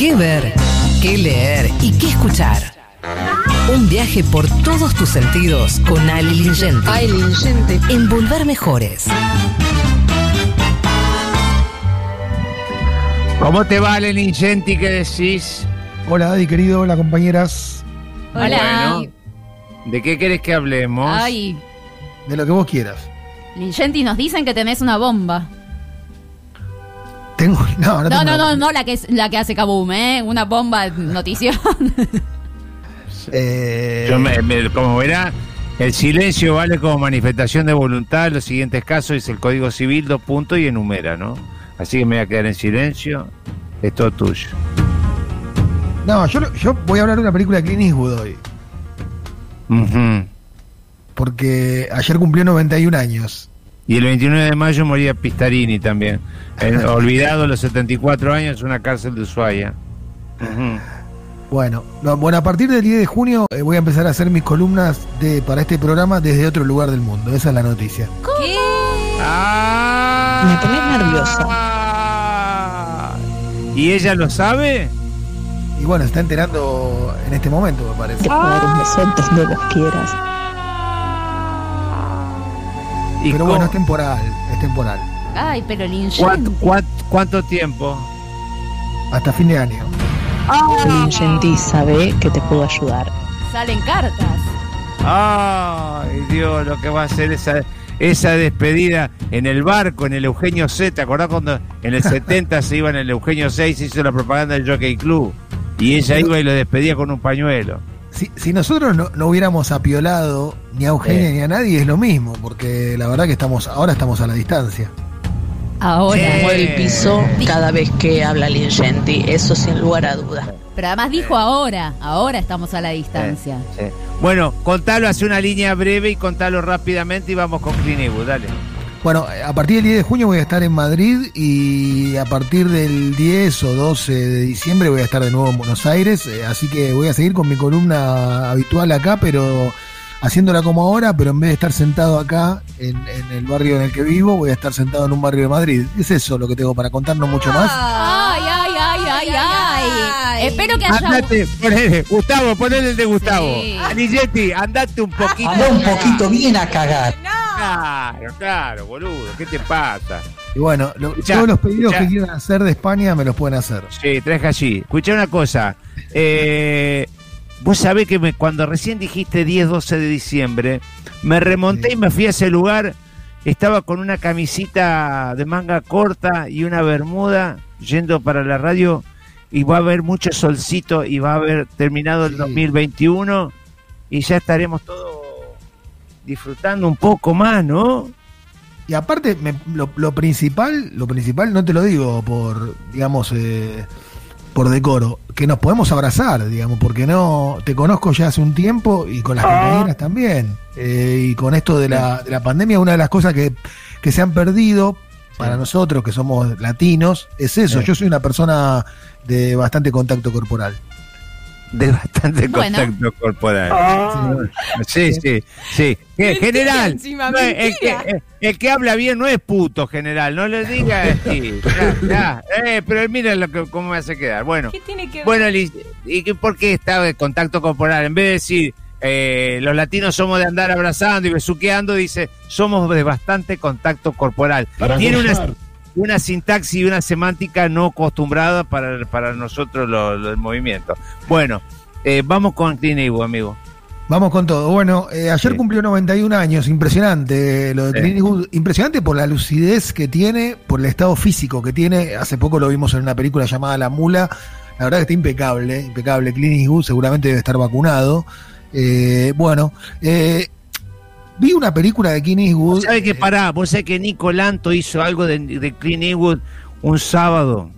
qué ver, qué leer y qué escuchar. Un viaje por todos tus sentidos con Ali Lingenti. En Volver Mejores. ¿Cómo te va, Lingenti? ¿Qué decís? Hola, Adi, querido, hola, compañeras. Hola. Bueno, ¿de qué querés que hablemos? Ay, De lo que vos quieras. Lingenti, nos dicen que tenés una bomba. No, no, No, no, no, una- no la que es la que hace Kaboom, ¿eh? Una bomba notición. Eh, Yo me- me- como verá, el silencio vale como manifestación de voluntad. Los siguientes casos es el Código Civil, dos puntos y enumera, ¿no? Así que me voy a quedar en silencio. Es todo tuyo. No, yo, yo voy a hablar de una película de Clint Eastwood hoy. Ujú. Porque ayer cumplió 91 años. Y el 29 de mayo moría Pistarini también. En- olvidado a los 74 años, una cárcel de Ushuaia. Bueno, no, bueno, a partir del 10 de junio eh, voy a empezar a hacer mis columnas de, para este programa desde otro lugar del mundo. Esa es la noticia. ¿Qué? Ah. Me pones nerviosa. ¿Y ella lo sabe? Y bueno, se está enterando en este momento, me parece. Te puedo dar un besote donde vos quieras. ¿Y Pero cómo- bueno, es temporal, es temporal. Ay, pero ¿cuánto, Lingenti. cuánto, cuánto tiempo? Hasta fin de año. Lingenti sabe que te puedo ayudar. Salen cartas. Ay, Dios, lo que va a hacer esa, esa despedida en el barco, en el Eugenio C. ¿Te acordás cuando en el 70 se iba en el Eugenio 6 se hizo la propaganda del Jockey Club? Y ella iba y lo despedía con un pañuelo. Si, si nosotros no, no hubiéramos apiolado ni a Eugenia Sí. ni a nadie, es lo mismo, porque la verdad que estamos ahora estamos a la distancia. Ahora. Sí. Mueve el piso cada vez que habla Lingenti, eso sin lugar a duda. Pero además dijo ahora. Ahora estamos a la distancia. Sí. Bueno, contalo, hace una línea breve y contalo rápidamente y vamos con Clint Eastwood, dale. Bueno, a partir del 10 de junio voy a estar en Madrid y a partir del 10 o 12 de diciembre voy a estar de nuevo en Buenos Aires, eh, así que voy a seguir con mi columna habitual acá, pero haciéndola como ahora, pero en vez de estar sentado acá en, en el barrio en el que vivo, voy a estar sentado en un barrio de Madrid. Es eso lo que tengo para contar, no mucho más. Ay, ay, ay, ay, ay. Espero que haya. Andate, ponele, Gustavo, ponele el de Gustavo. Sí. Anigetti, andate un poquito. Anda un poquito bien a cagar. Claro, claro, boludo, ¿qué te pasa? Y bueno, lo- Escuchá, todos los pedidos escuchá. que quieran hacer de España me los pueden hacer. Sí, traje allí. Escucha una cosa. Eh, vos sabés que me- cuando recién dijiste 10-12 de diciembre, me remonté Sí. y me fui a ese lugar. Estaba con una camisita de manga corta y una bermuda yendo para la radio. Y va a haber mucho solcito y va a haber terminado el Sí. 2021 y ya estaremos todos disfrutando un poco más, ¿no? Y aparte, me- lo, lo principal, lo principal no te lo digo por, digamos, eh, por decoro, que nos podemos abrazar, digamos, porque no, te conozco ya hace un tiempo y con las compañeras también. Eh, y con esto de la, de la pandemia, una de las cosas que, que se han perdido para nosotros que somos latinos es eso. Sí. Yo soy una persona de bastante contacto corporal. De bastante Bueno. contacto corporal. Sí, sí, sí. ¿Qué, general, encima, no, el, que, el habla bien no es puto, general. No le diga así. Ya, ya. Eh, pero mira lo que, cómo me hace quedar. Bueno, ¿Qué tiene que ver? bueno, Liz, ¿y qué- por qué está de contacto corporal? En vez de decir eh, los latinos somos de andar abrazando y besuqueando, dice somos de bastante contacto corporal. Tiene una, una sintaxis y una semántica no acostumbrada para, para nosotros lo- lo- el movimiento. Bueno, eh, vamos con Clint Eastwood, amigo. Vamos con todo. Bueno, eh, ayer Sí. cumplió 91 años, impresionante eh, lo de Sí. Clint Eastwood. impresionante por la lucidez que tiene, por el estado físico que tiene. Hace poco lo vimos en una película llamada La Mula. La verdad que está impecable, impecable. Clint Eastwood seguramente debe estar vacunado. Eh, bueno, eh, vi una película de Clint Eastwood. ¿Vos sabés que eh, pará? ¿Vos sabés que Nico Lanto hizo algo de, de Clint Eastwood un sábado?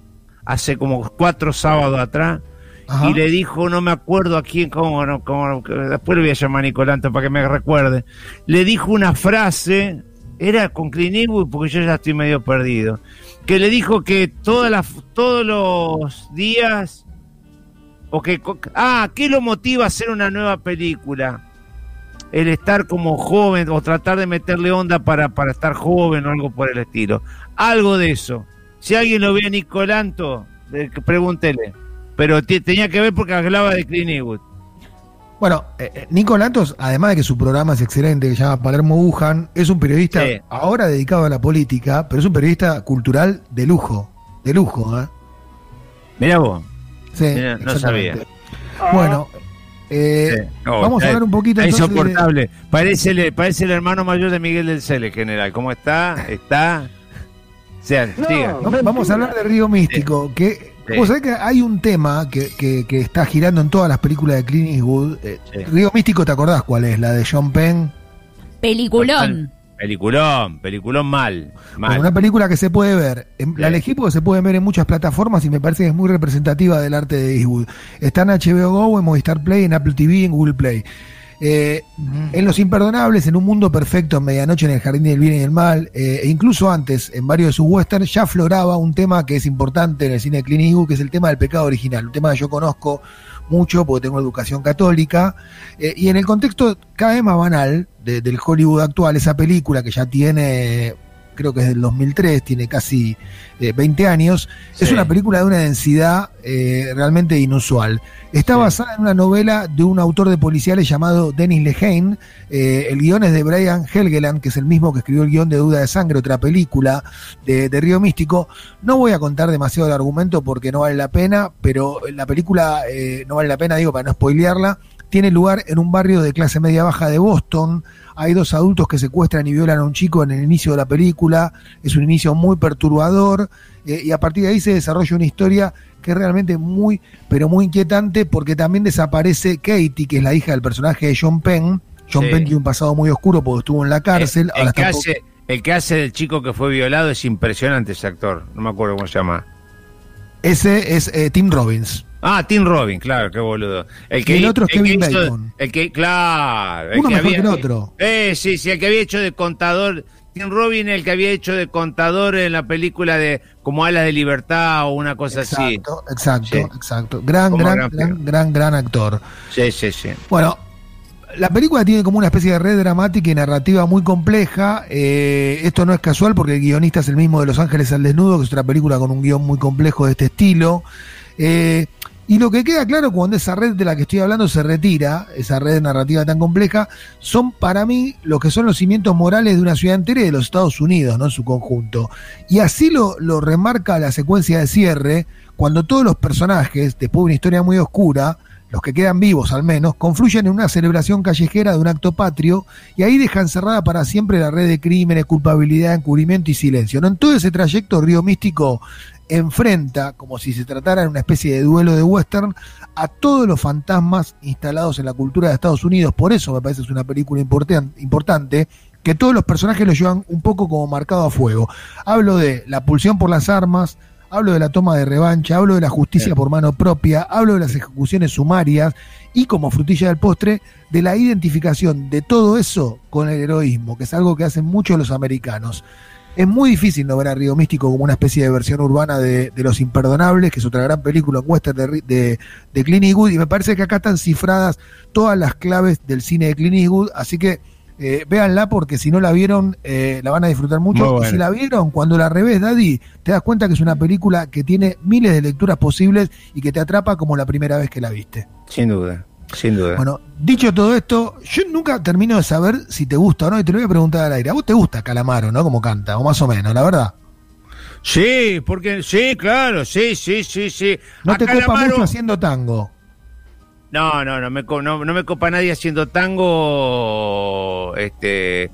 Hace como cuatro sábados atrás. ajá. y le dijo, no me acuerdo a quién, cómo, no, cómo- después le voy a llamar a Nicolanto para que me recuerde. Le dijo una frase, era con Clint Eastwood, porque yo ya estoy medio perdido, que le dijo que todas las, todos los días, o que, ah, ¿qué lo motiva a hacer una nueva película? El estar como joven o tratar de meterle onda para, para estar joven o algo por el estilo. Algo de eso. Si alguien lo ve a Nicolanto, eh, pregúntele. pero te- tenía que ver porque hablaba de Clint Eastwood. Bueno, eh, eh, Nico Lantos, además de que su programa es excelente, que se llama Palermo Wuhan, es un periodista Sí. ahora dedicado a la política, pero es un periodista cultural de lujo. De lujo, ¿eh? Mirá vos. Sí, no exactamente. Bueno, eh, Sí. No, vamos a hablar un poquito está entonces de- insoportable. Parece, el, parece el hermano mayor de Miguel del Cele, general. ¿Cómo está? Está. O sea, siga. Va- Vamos a hablar de Río Místico, que Sí. vos sabés que hay un tema que, que- que está girando en todas las películas de Clint Eastwood. Sí. Río Místico, ¿te acordás cuál es? La de John Penn. Peliculón. Peliculón, peliculón mal. mal. Bueno, una película que se puede ver. en- La elegí porque se puede ver en muchas plataformas y me parece que es muy representativa del arte de Eastwood. Está en HBO Go, en Movistar Play, en Apple TV, en Google Play. Eh, en Los Imperdonables, en Un Mundo Perfecto, en Medianoche en el Jardín del Bien y el Mal, eh, e incluso antes, en varios de sus westerns, ya afloraba un tema que es importante en el cine de Clint Eastwood, que es el tema del pecado original, un tema que yo conozco mucho porque tengo educación católica, eh, y en el contexto cada vez más banal de- del Hollywood actual, esa película que ya tiene, creo que es del 2003, tiene casi eh, 20 años, es una película de una densidad eh, realmente inusual. Está Sí. basada en una novela de un autor de policiales llamado Dennis Lehane. Eh, el guion es de Brian Helgeland, que es el mismo que escribió el guion de Duda de Sangre, otra película de, de Río Místico. No voy a contar demasiado el argumento porque no vale la pena, pero la película eh, no vale la pena, digo, para no spoilearla. Tiene lugar en un barrio de clase media baja de Boston. Hay dos adultos que secuestran y violan a un chico en el inicio de la película. Es un inicio muy perturbador. eh, y a partir de ahí se desarrolla una historia que es realmente muy, pero muy inquietante porque también desaparece Katie, que es la hija del personaje de John Penn. John Sí. Penn tiene un pasado muy oscuro porque estuvo en la cárcel. El, el que hace, el que hace del chico que fue violado es impresionante ese actor. No me acuerdo cómo se llama. Ese es eh, Tim Robbins. Ah, Tim Robin, claro, qué boludo. El Y el otro es Kevin hizo- Bacon. El que, claro. el Uno que mejor había- que el otro. Eh, sí, sí, el que había hecho de contador. Tim Robin, el que había hecho de contador en la película de Como Alas de Libertad o una cosa así. Exacto, exacto, Sí. exacto. Gran, gran, gran gran, gran actor. Sí, sí, sí. Bueno, la película tiene como una especie de red dramática y narrativa muy compleja. Eh, esto no es casual porque el guionista es el mismo de Los Ángeles al Desnudo, que es otra película con un guion muy complejo de este estilo. Eh, y lo que queda claro cuando esa red de la que estoy hablando se retira, esa red narrativa tan compleja, son para mí lo que son los cimientos morales de una ciudad entera y de los Estados Unidos, ¿no? En su conjunto. Y así lo, lo remarca la secuencia de cierre, cuando todos los personajes, después de una historia muy oscura, los que quedan vivos al menos, confluyen en una celebración callejera de un acto patrio y ahí dejan cerrada para siempre la red de crímenes, culpabilidad, encubrimiento y silencio. ¿no? En todo ese trayecto, Río Místico enfrenta, como si se tratara de una especie de duelo de western, a todos los fantasmas instalados en la cultura de Estados Unidos. Por eso me parece que es una película importan- importante, que todos los personajes lo llevan un poco como marcado a fuego. Hablo de la pulsión por las armas, hablo de la toma de revancha, hablo de la justicia por mano propia, hablo de las ejecuciones sumarias y como frutilla del postre, de la identificación de todo eso con el heroísmo, que es algo que hacen muchos los americanos. Es muy difícil no ver a Río Místico como una especie de versión urbana de, de Los Imperdonables, que es otra gran película en western de, de, de Clint Eastwood, y me parece que acá están cifradas todas las claves del cine de Clint Eastwood, así que eh, véanla porque si no la vieron eh, la van a disfrutar mucho. Y si la vieron, cuando la revés, Daddy, te das cuenta que es una película que tiene miles de lecturas posibles y que te atrapa como la primera vez que la viste. Sin duda, sin duda. Bueno, dicho todo esto, yo nunca termino de saber si te gusta o no, y te lo voy a preguntar al aire. ¿A vos te gusta Calamaro, no? Como canta, o más o menos, la verdad. Sí, porque sí, claro, sí, sí, sí, sí. No A te Calamaro- mucho haciendo tango. No, no, no me, no, no me copa nadie haciendo tango, este,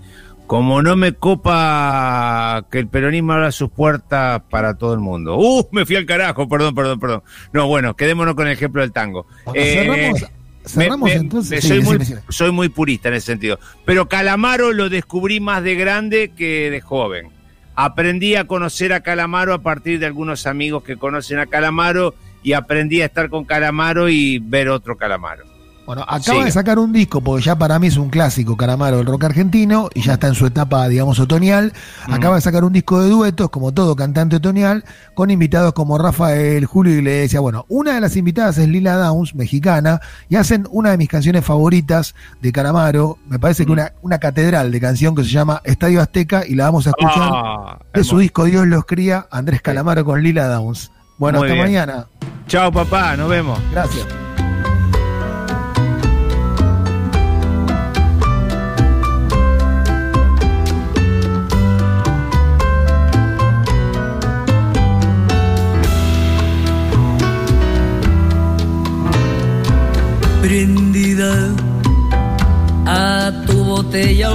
como no me copa que el peronismo abra sus puertas para todo el mundo. ¡Uh! Me fui al carajo, perdón, perdón, perdón. No, bueno, quedémonos con el ejemplo del tango. Bueno, Eh, cerramos cerramos me- entonces. me- Sí, soy, muy, soy muy purista en ese sentido. Pero Calamaro lo descubrí más de grande que de joven. Aprendí a conocer a Calamaro a partir de algunos amigos que conocen a Calamaro y aprendí a estar con Calamaro y ver otro Calamaro. Bueno, acaba de sacar un disco, porque ya para mí es un clásico, Calamaro del rock argentino, y ya está en su etapa, digamos, otoñal. Acaba de sacar un disco de duetos, como todo cantante otoñal, con invitados como Rafael, Julio Iglesias. Bueno, una de las invitadas es Lila Downs, mexicana, y hacen una de mis canciones favoritas de Calamaro. Me parece que una, una catedral de canción que se llama Estadio Azteca, y la vamos a escuchar Ah, de su disco Dios los cría, Andrés Calamaro con Lila Downs. Bueno, Muy hasta bien. mañana. Chao, papá, nos vemos. Gracias. prendida a tu botella.